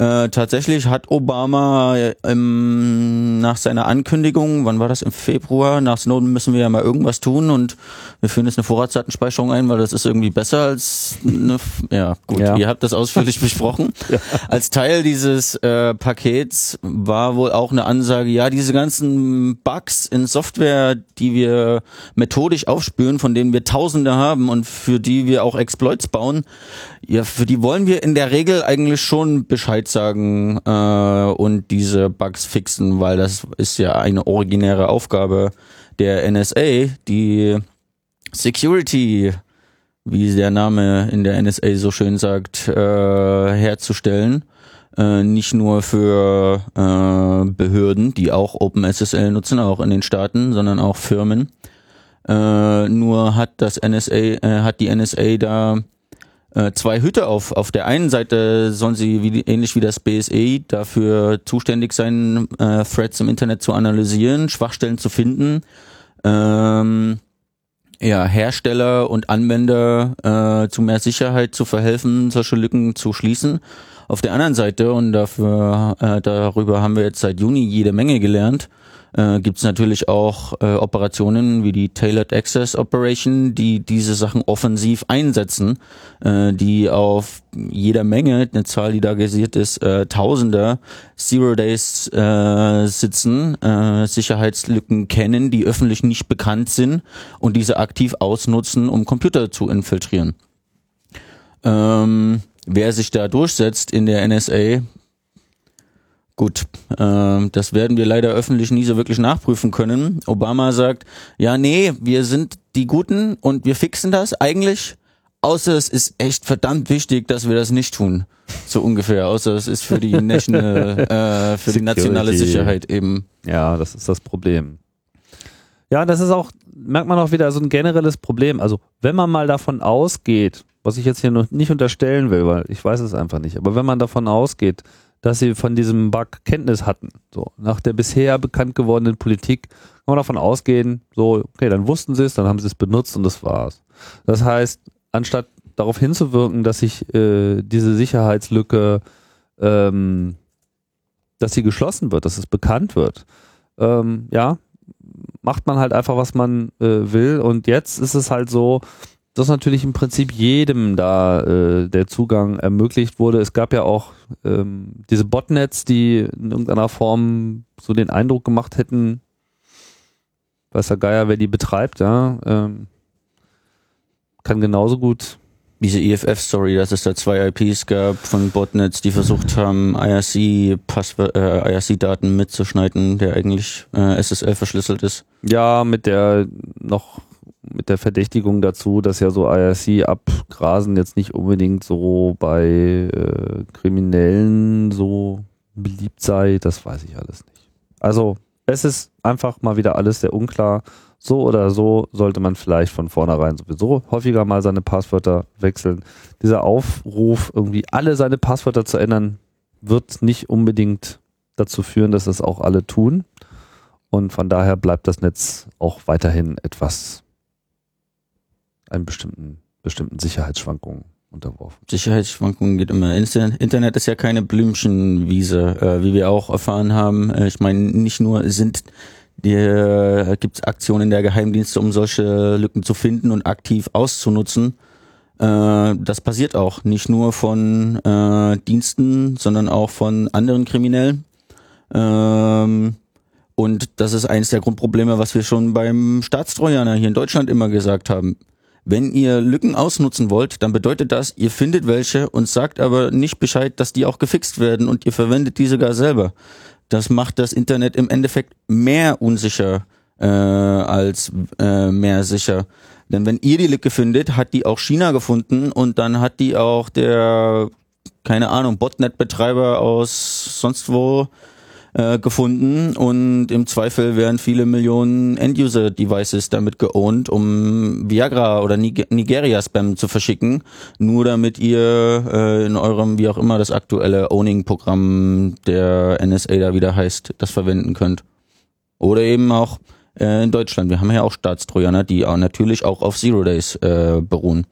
äh, tatsächlich hat Obama ähm, nach seiner Ankündigung, wann war das, im Februar, nach Snowden müssen wir ja mal irgendwas tun und wir führen jetzt eine Vorratsdatenspeicherung ein, weil das ist irgendwie besser als eine, ja gut, ja. ihr habt das ausführlich [LAUGHS] besprochen. Ja. Als Teil dieses äh, Pakets war wohl auch eine Ansage, ja, diese ganzen Bugs in Software, die wir methodisch aufspüren, von denen wir Tausende haben und für die wir auch Exploits bauen, ja, für die wollen wir in der Regel eigentlich schon Bescheid sagen äh, und diese Bugs fixen, weil das ist ja eine originäre Aufgabe der NSA, die Security, wie der Name in der NSA so schön sagt, äh, herzustellen. Äh, nicht nur für äh, Behörden, die auch OpenSSL nutzen, auch in den Staaten, sondern auch Firmen. Äh, nur hat das NSA, äh, hat die NSA da äh, zwei Hüte auf. Auf der einen Seite sollen sie wie, ähnlich wie das BSE dafür zuständig sein, äh, Threads im Internet zu analysieren, Schwachstellen zu finden, ähm, ja, Hersteller und Anwender äh, zu mehr Sicherheit zu verhelfen, solche Lücken zu schließen. Auf der anderen Seite, und dafür, äh, darüber haben wir jetzt seit Juni jede Menge gelernt, äh, gibt es natürlich auch äh, Operationen wie die Tailored Access Operation, die diese Sachen offensiv einsetzen, äh, die auf jeder Menge, eine Zahl, die da gesiert ist, äh, Tausender Zero Days äh, sitzen, äh, Sicherheitslücken kennen, die öffentlich nicht bekannt sind und diese aktiv ausnutzen, um Computer zu infiltrieren. Ähm, wer sich da durchsetzt in der NSA, Gut, äh, das werden wir leider öffentlich nie so wirklich nachprüfen können. Obama sagt, ja, nee, wir sind die Guten und wir fixen das eigentlich. Außer es ist echt verdammt wichtig, dass wir das nicht tun. So ungefähr. Außer es ist für die [LAUGHS] national, äh, für die nationale Sicherheit eben. Ja, das ist das Problem. Ja, das ist auch, merkt man auch wieder so ein generelles Problem. Also, wenn man mal davon ausgeht, was ich jetzt hier noch nicht unterstellen will, weil ich weiß es einfach nicht, aber wenn man davon ausgeht, dass sie von diesem Bug Kenntnis hatten. So, nach der bisher bekannt gewordenen Politik kann man davon ausgehen, so, okay, dann wussten sie es, dann haben sie es benutzt und das war's. Das heißt, anstatt darauf hinzuwirken, dass sich äh, diese Sicherheitslücke, ähm, dass sie geschlossen wird, dass es bekannt wird, ähm, ja, macht man halt einfach, was man äh, will. Und jetzt ist es halt so, dass natürlich im Prinzip jedem da äh, der Zugang ermöglicht wurde. Es gab ja auch ähm, diese Botnets, die in irgendeiner Form so den Eindruck gemacht hätten, weiß der Geier, wer die betreibt, ja, ähm, kann genauso gut. Diese EFF-Story, dass es da zwei IPs gab von Botnets, die versucht haben, IRC-Daten äh, IRC mitzuschneiden, der eigentlich äh, SSL verschlüsselt ist. Ja, mit der noch mit der Verdächtigung dazu, dass ja so IRC-Abgrasen jetzt nicht unbedingt so bei äh, Kriminellen so beliebt sei, das weiß ich alles nicht. Also es ist einfach mal wieder alles sehr unklar. So oder so sollte man vielleicht von vornherein sowieso häufiger mal seine Passwörter wechseln. Dieser Aufruf, irgendwie alle seine Passwörter zu ändern, wird nicht unbedingt dazu führen, dass das auch alle tun. Und von daher bleibt das Netz auch weiterhin etwas einen bestimmten, bestimmten Sicherheitsschwankungen unterworfen. Sicherheitsschwankungen geht immer. Internet ist ja keine Blümchenwiese, äh, wie wir auch erfahren haben. Äh, ich meine, nicht nur sind äh, gibt es Aktionen der Geheimdienste, um solche Lücken zu finden und aktiv auszunutzen. Äh, das passiert auch nicht nur von äh, Diensten, sondern auch von anderen Kriminellen. Ähm, und das ist eines der Grundprobleme, was wir schon beim Staatstrojaner hier in Deutschland immer gesagt haben. Wenn ihr Lücken ausnutzen wollt, dann bedeutet das, ihr findet welche und sagt aber nicht Bescheid, dass die auch gefixt werden und ihr verwendet die sogar selber. Das macht das Internet im Endeffekt mehr unsicher äh, als äh, mehr sicher. Denn wenn ihr die Lücke findet, hat die auch China gefunden und dann hat die auch der, keine Ahnung, Botnet-Betreiber aus sonst wo äh, gefunden und im Zweifel werden viele Millionen End-User-Devices damit geowned, um Viagra oder Nigeria-Spam zu verschicken, nur damit ihr äh, in eurem, wie auch immer das aktuelle Owning-Programm der NSA da wieder heißt, das verwenden könnt. Oder eben auch äh, in Deutschland. Wir haben ja auch Staatstrojaner, die auch natürlich auch auf Zero Days äh, beruhen.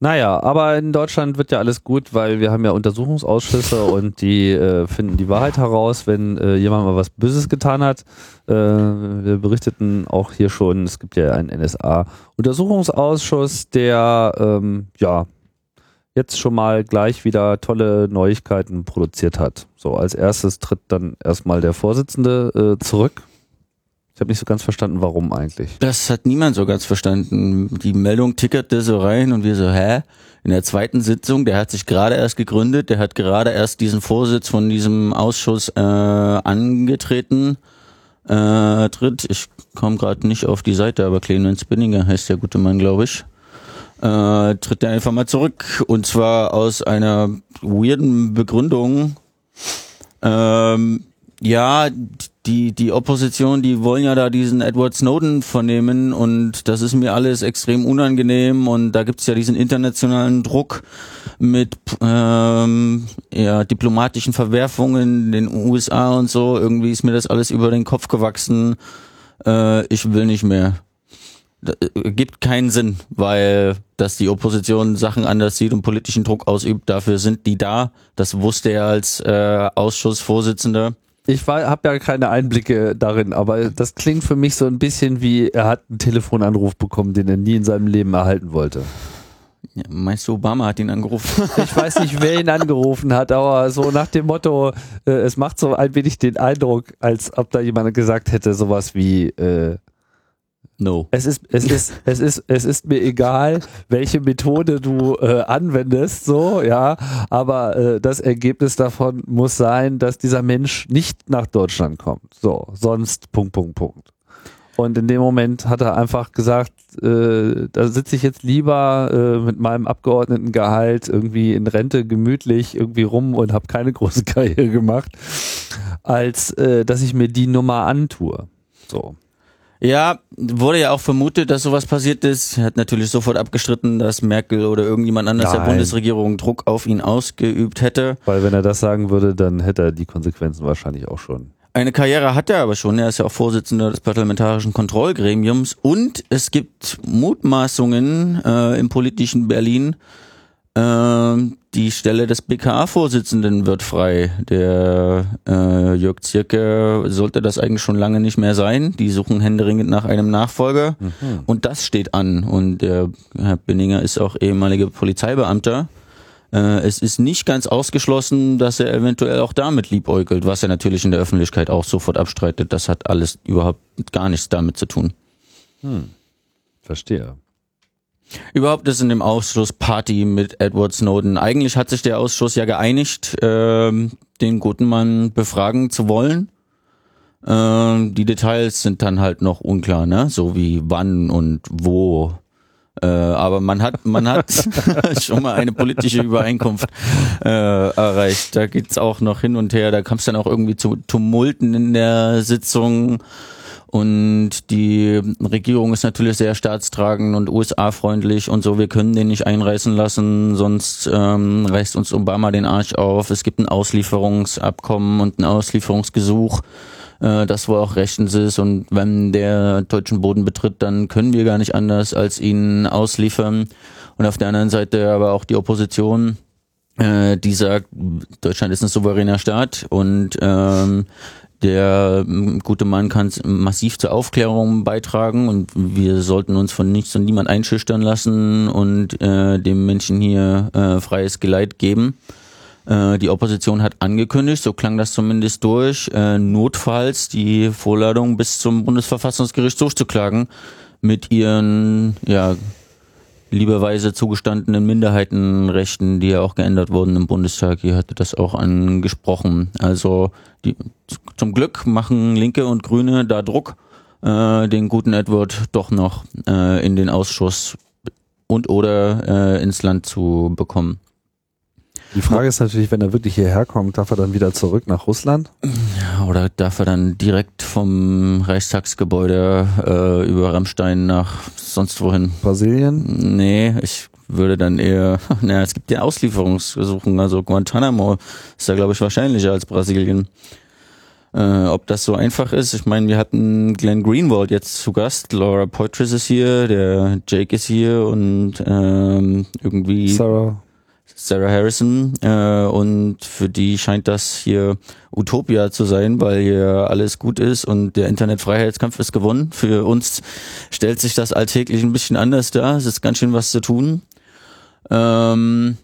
Naja, aber in Deutschland wird ja alles gut, weil wir haben ja Untersuchungsausschüsse [LAUGHS] und die äh, finden die Wahrheit heraus, wenn äh, jemand mal was Böses getan hat. Äh, wir berichteten auch hier schon, es gibt ja einen NSA-Untersuchungsausschuss, der ähm, ja jetzt schon mal gleich wieder tolle Neuigkeiten produziert hat. So, als erstes tritt dann erstmal der Vorsitzende äh, zurück ich habe nicht so ganz verstanden, warum eigentlich. Das hat niemand so ganz verstanden. Die Meldung tickerte so rein und wir so, hä? In der zweiten Sitzung, der hat sich gerade erst gegründet, der hat gerade erst diesen Vorsitz von diesem Ausschuss äh, angetreten. Äh, tritt, ich komme gerade nicht auf die Seite, aber Clemens Spinninger heißt der gute Mann, glaube ich. Äh, tritt er einfach mal zurück und zwar aus einer weirden Begründung. Ähm, ja, die, die Opposition, die wollen ja da diesen Edward Snowden vernehmen und das ist mir alles extrem unangenehm und da gibt's ja diesen internationalen Druck mit ähm, ja, diplomatischen Verwerfungen in den USA und so. Irgendwie ist mir das alles über den Kopf gewachsen. Äh, ich will nicht mehr. Das äh, gibt keinen Sinn, weil dass die Opposition Sachen anders sieht und politischen Druck ausübt, dafür sind die da. Das wusste er als äh, Ausschussvorsitzender ich habe ja keine Einblicke darin, aber das klingt für mich so ein bisschen wie, er hat einen Telefonanruf bekommen, den er nie in seinem Leben erhalten wollte. Ja, meinst du, Obama hat ihn angerufen? [LAUGHS] Ich weiß nicht, wer ihn angerufen hat, aber so nach dem Motto, äh, es macht so ein wenig den Eindruck, als ob da jemand gesagt hätte, sowas wie, äh, No. Es ist, es ist, [LAUGHS] es ist, es ist mir egal, welche Methode du äh, anwendest, so, ja. Aber äh, das Ergebnis davon muss sein, dass dieser Mensch nicht nach Deutschland kommt. So, sonst Punkt, Punkt, Punkt. Und in dem Moment hat er einfach gesagt, äh, da sitze ich jetzt lieber äh, mit meinem Abgeordnetengehalt irgendwie in Rente gemütlich irgendwie rum und habe keine große [LAUGHS] Karriere gemacht, als äh, dass ich mir die Nummer antue. So. Ja, wurde ja auch vermutet, dass sowas passiert ist. Er hat natürlich sofort abgestritten, dass Merkel oder irgendjemand anders Nein. der Bundesregierung Druck auf ihn ausgeübt hätte. Weil wenn er das sagen würde, dann hätte er die Konsequenzen wahrscheinlich auch schon. Eine Karriere hat er aber schon. Er ist ja auch Vorsitzender des Parlamentarischen Kontrollgremiums. Und es gibt Mutmaßungen äh, im politischen Berlin, ähm, die Stelle des BKA-Vorsitzenden wird frei. Der äh, Jörg Zirke sollte das eigentlich schon lange nicht mehr sein. Die suchen händeringend nach einem Nachfolger. Mhm. Und das steht an. Und der Herr Binninger ist auch ehemaliger Polizeibeamter. Äh, es ist nicht ganz ausgeschlossen, dass er eventuell auch damit liebäugelt, was er natürlich in der Öffentlichkeit auch sofort abstreitet. Das hat alles überhaupt gar nichts damit zu tun. Hm. Verstehe. Überhaupt ist in dem Ausschuss Party mit Edward Snowden. Eigentlich hat sich der Ausschuss ja geeinigt, ähm, den guten Mann befragen zu wollen. Ähm, die Details sind dann halt noch unklar, ne? So wie wann und wo. Äh, aber man hat, man hat [LAUGHS] schon mal eine politische Übereinkunft äh, erreicht. Da geht's auch noch hin und her. Da kam es dann auch irgendwie zu Tumulten in der Sitzung. Und die Regierung ist natürlich sehr staatstragend und USA-freundlich und so. Wir können den nicht einreißen lassen, sonst ähm, reißt uns Obama den Arsch auf. Es gibt ein Auslieferungsabkommen und ein Auslieferungsgesuch, äh, das wohl auch rechtens ist. Und wenn der deutschen Boden betritt, dann können wir gar nicht anders als ihn ausliefern. Und auf der anderen Seite aber auch die Opposition äh, die sagt, Deutschland ist ein souveräner Staat und ähm, der ähm, gute Mann kann massiv zur Aufklärung beitragen und wir sollten uns von nichts und niemand einschüchtern lassen und äh, dem Menschen hier äh, freies Geleit geben. Äh, die Opposition hat angekündigt, so klang das zumindest durch, äh, notfalls die Vorladung bis zum Bundesverfassungsgericht durchzuklagen mit ihren ja, lieberweise zugestandenen Minderheitenrechten, die ja auch geändert wurden im Bundestag. Ihr hattet das auch angesprochen. Also die, zum Glück machen Linke und Grüne da Druck, äh, den guten Edward doch noch äh, in den Ausschuss und oder äh, ins Land zu bekommen. Die Frage ist natürlich, wenn er wirklich hierher kommt, darf er dann wieder zurück nach Russland? Oder darf er dann direkt vom Reichstagsgebäude äh, über Rammstein nach sonst wohin? Brasilien? Nee, ich würde dann eher, [LAUGHS] naja, es gibt ja Auslieferungsgesuchen, also Guantanamo ist da glaube ich wahrscheinlicher als Brasilien. Äh, ob das so einfach ist, ich meine, wir hatten Glenn Greenwald jetzt zu Gast, Laura Poitras ist hier, der Jake ist hier und ähm, irgendwie Sarah. Sarah Harrison äh, und für die scheint das hier Utopia zu sein, weil hier alles gut ist und der Internetfreiheitskampf ist gewonnen. Für uns stellt sich das alltäglich ein bisschen anders dar. Es ist ganz schön was zu tun. Ähm,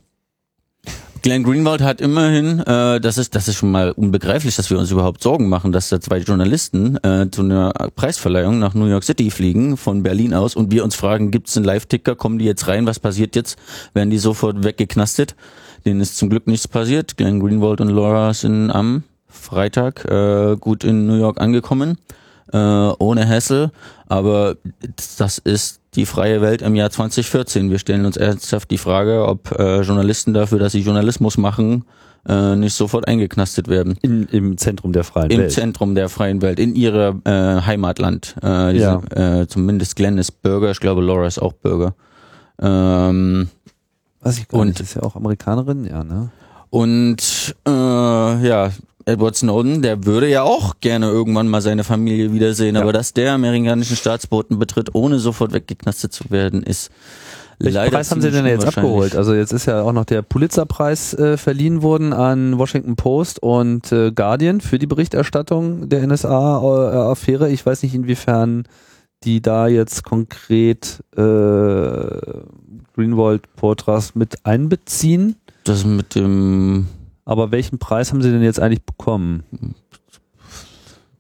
Glenn Greenwald hat immerhin, äh, das ist das ist schon mal unbegreiflich, dass wir uns überhaupt Sorgen machen, dass da zwei Journalisten äh, zu einer Preisverleihung nach New York City fliegen von Berlin aus und wir uns fragen, gibt es einen Live-Ticker, kommen die jetzt rein, was passiert jetzt? Werden die sofort weggeknastet? Denen ist zum Glück nichts passiert. Glenn Greenwald und Laura sind am Freitag äh, gut in New York angekommen, äh, ohne Hassel. Aber das ist die freie Welt im Jahr 2014. Wir stellen uns ernsthaft die Frage, ob äh, Journalisten dafür, dass sie Journalismus machen, äh, nicht sofort eingeknastet werden. In, Im Zentrum der freien Im Welt. Zentrum der freien Welt, in ihrer äh, Heimatland. Äh, diese, äh, zumindest Glenn ist Bürger, ich glaube Laura ist auch Bürger. Ähm, Weiß ich gar Und- nicht. Ist ja auch Amerikanerin, ja, ne? und äh, ja, Edward Snowden, der würde ja auch gerne irgendwann mal seine Familie wiedersehen, Ja. aber dass der amerikanischen Staatsboten betritt, ohne sofort weggeknastet zu werden, ist Welchen leider Preis haben Sie denn jetzt abgeholt? Also jetzt ist ja auch noch der Pulitzer-Preis äh, verliehen worden an Washington Post und äh, Guardian für die Berichterstattung der NSA-Affäre. Ich weiß nicht, inwiefern die da jetzt konkret äh, Greenwald Portras mit einbeziehen. Das mit dem Aber welchen Preis haben Sie denn jetzt eigentlich bekommen?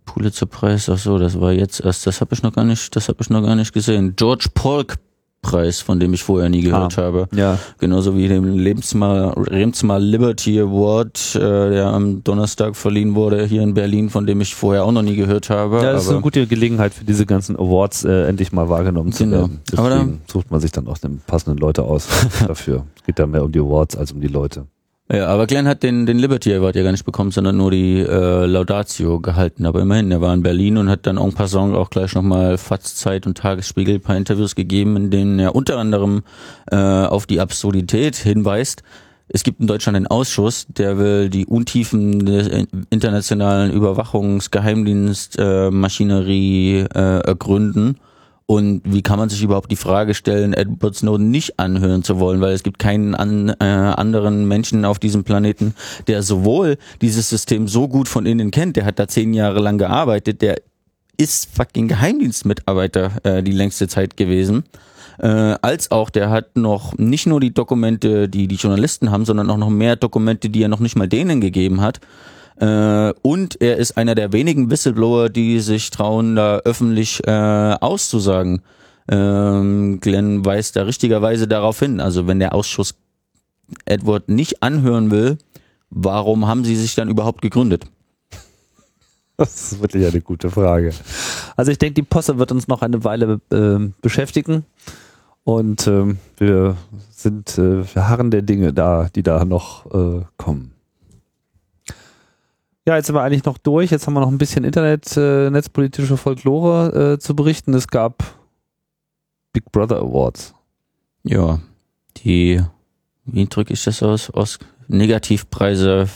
Pulitzer-Preis, ach so, das war jetzt erst, das habe ich noch gar nicht, das habe ich noch gar nicht gesehen. George Polk Preis, von dem ich vorher nie gehört habe. Ja. Genauso wie dem Lebensmal, Remsmal Liberty Award, äh, der am Donnerstag verliehen wurde hier in Berlin, von dem ich vorher auch noch nie gehört habe. Ja, das ist aber eine gute Gelegenheit für diese ganzen Awards äh, endlich mal wahrgenommen zu Genau. werden. Aber da- Deswegen sucht man sich dann auch den passenden Leute aus [LAUGHS] dafür. Es geht da mehr um die Awards als um die Leute. Ja, aber Glenn hat den, den Liberty Award ja gar nicht bekommen, sondern nur die äh, Laudatio gehalten. Aber immerhin, er war in Berlin und hat dann en passant auch gleich nochmal Fatz, Zeit und Tagesspiegel ein paar Interviews gegeben, in denen er unter anderem äh, auf die Absurdität hinweist. Es gibt in Deutschland einen Ausschuss, der will die Untiefen der internationalen Überwachungsgeheimdienstmaschinerie äh, Maschinerie, äh, ergründen. Und wie kann man sich überhaupt die Frage stellen, Edward Snowden nicht anhören zu wollen, weil es gibt keinen an, äh, anderen Menschen auf diesem Planeten, der sowohl dieses System so gut von innen kennt, der hat da zehn Jahre lang gearbeitet, der ist fucking Geheimdienstmitarbeiter äh, die längste Zeit gewesen, äh, als auch der hat noch nicht nur die Dokumente, die die Journalisten haben, sondern auch noch mehr Dokumente, die er noch nicht mal denen gegeben hat. Äh, und er ist einer der wenigen Whistleblower, die sich trauen, da öffentlich äh, auszusagen. Ähm, Glenn weist da richtigerweise darauf hin. Also wenn der Ausschuss Edward nicht anhören will, warum haben sie sich dann überhaupt gegründet? Das ist wirklich eine gute Frage. Also ich denke, die Posse wird uns noch eine Weile ähm, beschäftigen und ähm, wir sind, äh, wir harren der Dinge da, die da noch äh, kommen. Ja, jetzt sind wir eigentlich noch durch. Jetzt haben wir noch ein bisschen Internet, äh, netzpolitische Folklore äh, zu berichten. Es gab Big Brother Awards. Ja, die, wie drücke ich das aus? aus Negativpreise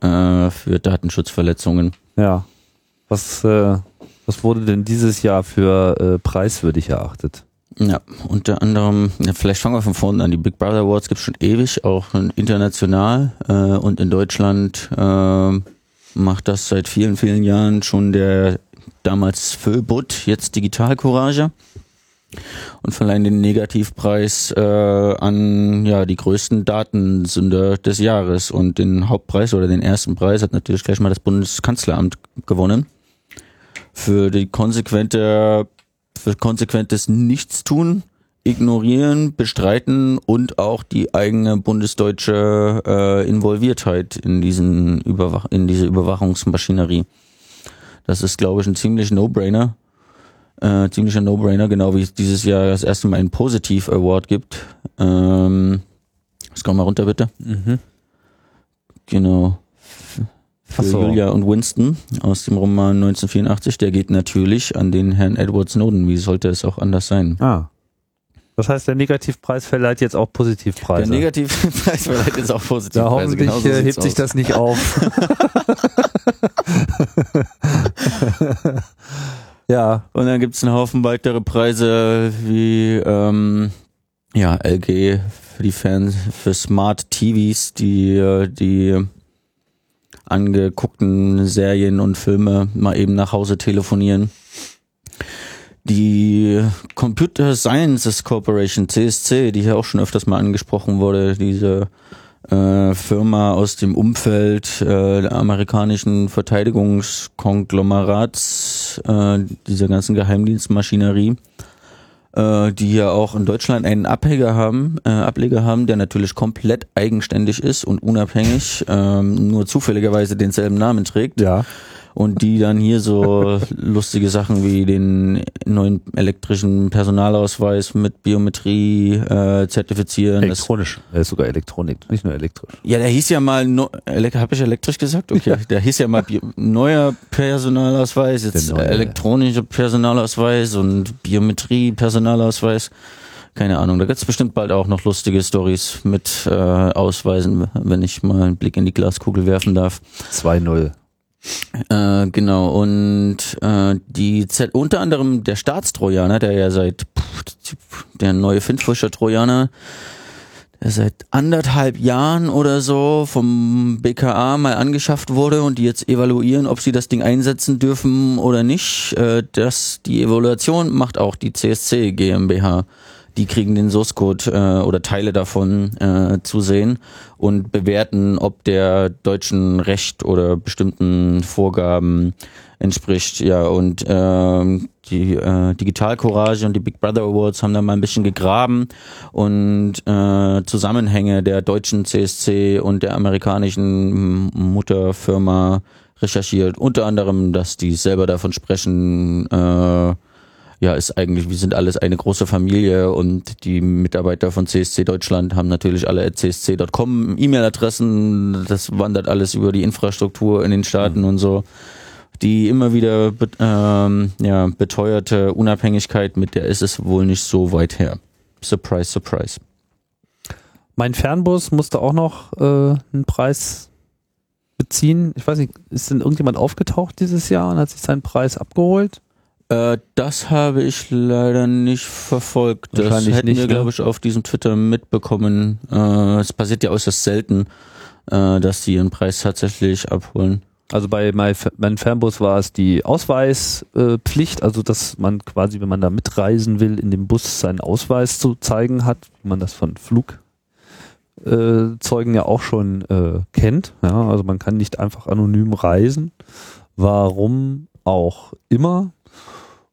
äh, für Datenschutzverletzungen. Ja. Was, äh, was wurde denn dieses Jahr für äh, preiswürdig erachtet? Ja, unter anderem, ja, vielleicht fangen wir von vorne an. Die Big Brother Awards gibt es schon ewig, auch international äh, und in Deutschland äh, macht das seit vielen, vielen Jahren schon der damals Föbut, jetzt Digital Courage. Und verleihen den Negativpreis äh, an ja die größten Datensünder des Jahres. Und den Hauptpreis oder den ersten Preis hat natürlich gleich mal das Bundeskanzleramt gewonnen. Für die konsequente für konsequentes Nichtstun, ignorieren, bestreiten und auch die eigene bundesdeutsche äh, Involviertheit in diesen Überwach in diese Überwachungsmaschinerie. Das ist, glaube ich, ein ziemlich No-Brainer. Äh, ziemlicher No-Brainer, genau wie es dieses Jahr das erste Mal einen Positiv Award gibt. Ähm, scroll mal runter, bitte. Mhm. Genau. Für so. Julia und Winston aus dem Roman 1984. Der geht natürlich an den Herrn Edward Snowden. Wie sollte es auch anders sein? Ah. Das heißt, der Negativpreis verleiht jetzt auch Positivpreise. Der Negativpreis verleiht jetzt auch da Positivpreise. hoffentlich Genauso äh, hebt sich aus. das nicht auf. [LAUGHS] ja, Und dann gibt's einen Haufen weitere Preise wie ähm, ja, LG für die Fans, für Smart TVs, die äh, die angeguckten Serien und Filme mal eben nach Hause telefonieren. Die Computer Sciences Corporation, CSC, die hier auch schon öfters mal angesprochen wurde, diese äh, Firma aus dem Umfeld äh, der amerikanischen Verteidigungskonglomerats, äh, dieser ganzen Geheimdienstmaschinerie, äh, die ja auch in Deutschland einen Ableger haben, äh, Ableger haben, der natürlich komplett eigenständig ist und unabhängig, ähm, nur zufälligerweise denselben Namen trägt ja. Und die dann hier so [LAUGHS] lustige Sachen wie den neuen elektrischen Personalausweis mit Biometrie äh, zertifizieren. Das, Elektronisch. Er ist sogar Elektronik, nicht nur elektrisch. ja, der hieß ja mal, no, habe ich elektrisch gesagt? Okay, der hieß ja mal Bio, neuer Personalausweis, jetzt neue. elektronischer Personalausweis und Biometrie Personalausweis. Keine Ahnung, da gibt's bestimmt bald auch noch lustige Stories mit äh, Ausweisen, wenn ich mal einen Blick in die Glaskugel werfen darf. 2-0. Äh, genau, und äh, die Z unter anderem der Staatstrojaner, der ja seit pff, der neue Findfischer Trojaner, der seit anderthalb Jahren oder so vom BKA mal angeschafft wurde und die jetzt evaluieren, ob sie das Ding einsetzen dürfen oder nicht. Äh, das, die Evaluation macht auch die CSC GmbH. Die kriegen den Source Code äh, oder Teile davon äh, zu sehen und bewerten, ob der deutschen Recht oder bestimmten Vorgaben entspricht. Ja, und ähm, die äh, Digital Courage und die Big Brother Awards haben da mal ein bisschen gegraben und äh, Zusammenhänge der deutschen CSC und der amerikanischen Mutterfirma recherchiert. Unter anderem, dass die selber davon sprechen, äh, ja, ist eigentlich, wir sind alles eine große Familie und die Mitarbeiter von CSC Deutschland haben natürlich alle at csc.com E-Mail-Adressen, das wandert alles über die Infrastruktur in den Staaten und so. Die immer wieder ähm, ja, beteuerte Unabhängigkeit, mit der ist es wohl nicht so weit her. Surprise, surprise. Mein Fernbus musste auch noch äh, einen Preis beziehen. Ich weiß nicht, ist denn irgendjemand aufgetaucht dieses Jahr und hat sich seinen Preis abgeholt? Äh, das habe ich leider nicht verfolgt. Das hätten nicht, wir, ne? glaube ich, auf diesem Twitter mitbekommen. Äh, es passiert ja äußerst selten, äh, dass die ihren Preis tatsächlich abholen. Also bei mein mein Fernbus war es die Ausweispflicht, also dass man quasi, wenn man da mitreisen will, in dem Bus seinen Ausweis zu zeigen hat, wie man das von Flugzeugen ja auch schon äh, kennt. Ja, also man kann nicht einfach anonym reisen. Warum auch immer.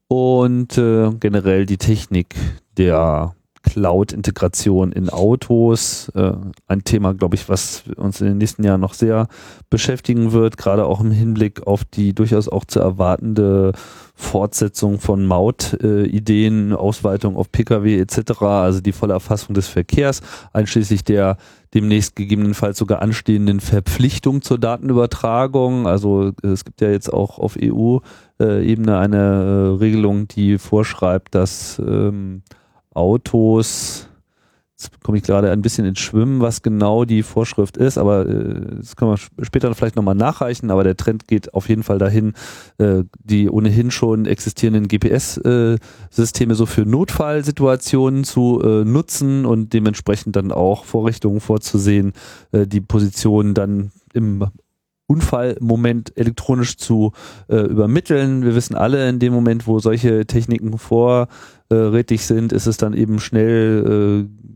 Und äh, generell die Technik der Cloud-Integration in Autos, äh, ein Thema, glaube ich, was uns in den nächsten Jahren noch sehr beschäftigen wird, gerade auch im Hinblick auf die durchaus auch zu erwartende Fortsetzung von Maut-Ideen, Ausweitung auf Pkw etc., also die volle Erfassung des Verkehrs, einschließlich der demnächst gegebenenfalls sogar anstehenden Verpflichtung zur Datenübertragung. Also äh, es gibt ja jetzt auch auf EU-Ebene eine äh, Regelung, die vorschreibt, dass ähm, Autos, jetzt komme ich gerade ein bisschen ins Schwimmen, was genau die Vorschrift ist, aber äh, das können wir sp- später vielleicht nochmal nachreichen, aber der Trend geht auf jeden Fall dahin, äh, die ohnehin schon existierenden GPS-Systeme so für Notfallsituationen zu äh, nutzen und dementsprechend dann auch Vorrichtungen vorzusehen, äh, die Position dann im Unfallmoment elektronisch zu äh, übermitteln. Wir wissen alle, in dem Moment, wo solche Techniken vorrätig sind, ist es dann eben schnell äh,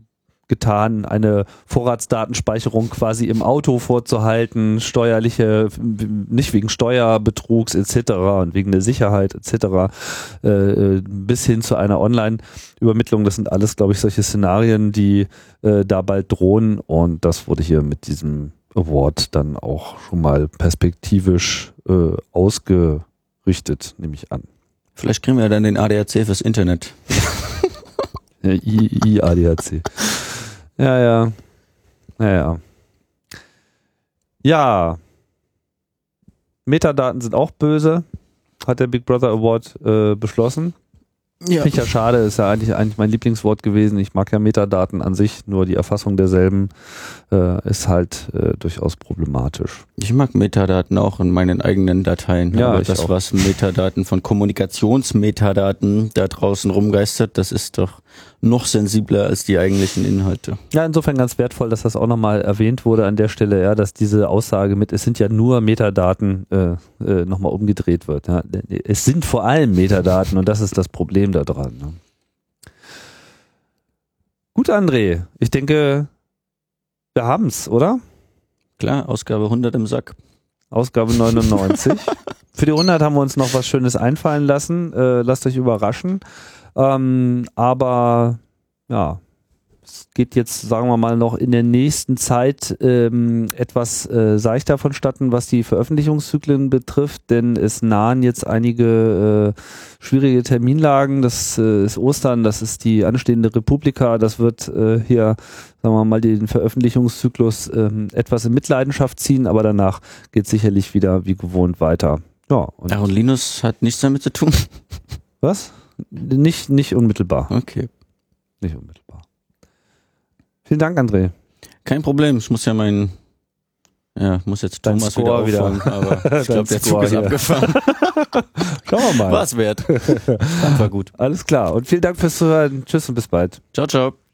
getan, eine Vorratsdatenspeicherung quasi im Auto vorzuhalten, steuerliche, nicht wegen Steuerbetrugs etc. und wegen der Sicherheit etc. Äh, bis hin zu einer Online-Übermittlung. Das sind alles, glaube ich, solche Szenarien, die äh, da bald drohen und das wurde hier mit diesem Award dann auch schon mal perspektivisch äh, ausgerichtet, nehme ich an. Vielleicht kriegen wir dann den ADAC fürs Internet. [LAUGHS] Ja, I, I ADAC. Ja, ja. Ja, ja. Ja. Metadaten sind auch böse, hat der Big Brother Award äh, beschlossen. Ja. Finde ich ja schade, ist ja eigentlich, eigentlich mein Lieblingswort gewesen. Ich mag ja Metadaten an sich, nur die Erfassung derselben äh, ist halt äh, durchaus problematisch. Ich mag Metadaten auch in meinen eigenen Dateien. Ja, Aber das, auch. was Metadaten von Kommunikationsmetadaten da draußen rumgeistert, das ist doch noch sensibler als die eigentlichen Inhalte. Ja, insofern ganz wertvoll, dass das auch nochmal erwähnt wurde an der Stelle, ja, dass diese Aussage mit, es sind ja nur Metadaten, äh, äh, nochmal umgedreht wird. Ja. Es sind vor allem Metadaten und das ist das Problem daran. Ne. Gut, André, ich denke, wir haben's, oder? Klar, Ausgabe 100 im Sack. Ausgabe 99. [LAUGHS] Für die 100 haben wir uns noch was Schönes einfallen lassen. Äh, lasst euch überraschen. Ähm, aber ja, es geht jetzt, sagen wir mal, noch in der nächsten Zeit ähm, etwas äh, seichter vonstatten, was die Veröffentlichungszyklen betrifft, denn es nahen jetzt einige äh, schwierige Terminlagen. Das äh, ist Ostern, das ist die anstehende Republika, das wird äh, hier, sagen wir mal, den Veröffentlichungszyklus äh, etwas in Mitleidenschaft ziehen, aber danach geht sicherlich wieder wie gewohnt weiter. Ja, und, ja, und Linus hat nichts damit zu tun. Was? Nicht, nicht unmittelbar. Okay. Nicht unmittelbar. Vielen Dank, André. Kein Problem. Ich muss ja meinen, ja, muss jetzt Dein Thomas Score wieder auffangen, aber [LAUGHS] ich glaube, der Zug ist abgefahren. [LAUGHS] Schauen wir mal. War's wert. Das war gut. Alles klar. Und vielen Dank fürs Zuhören. Tschüss und bis bald. Ciao, ciao.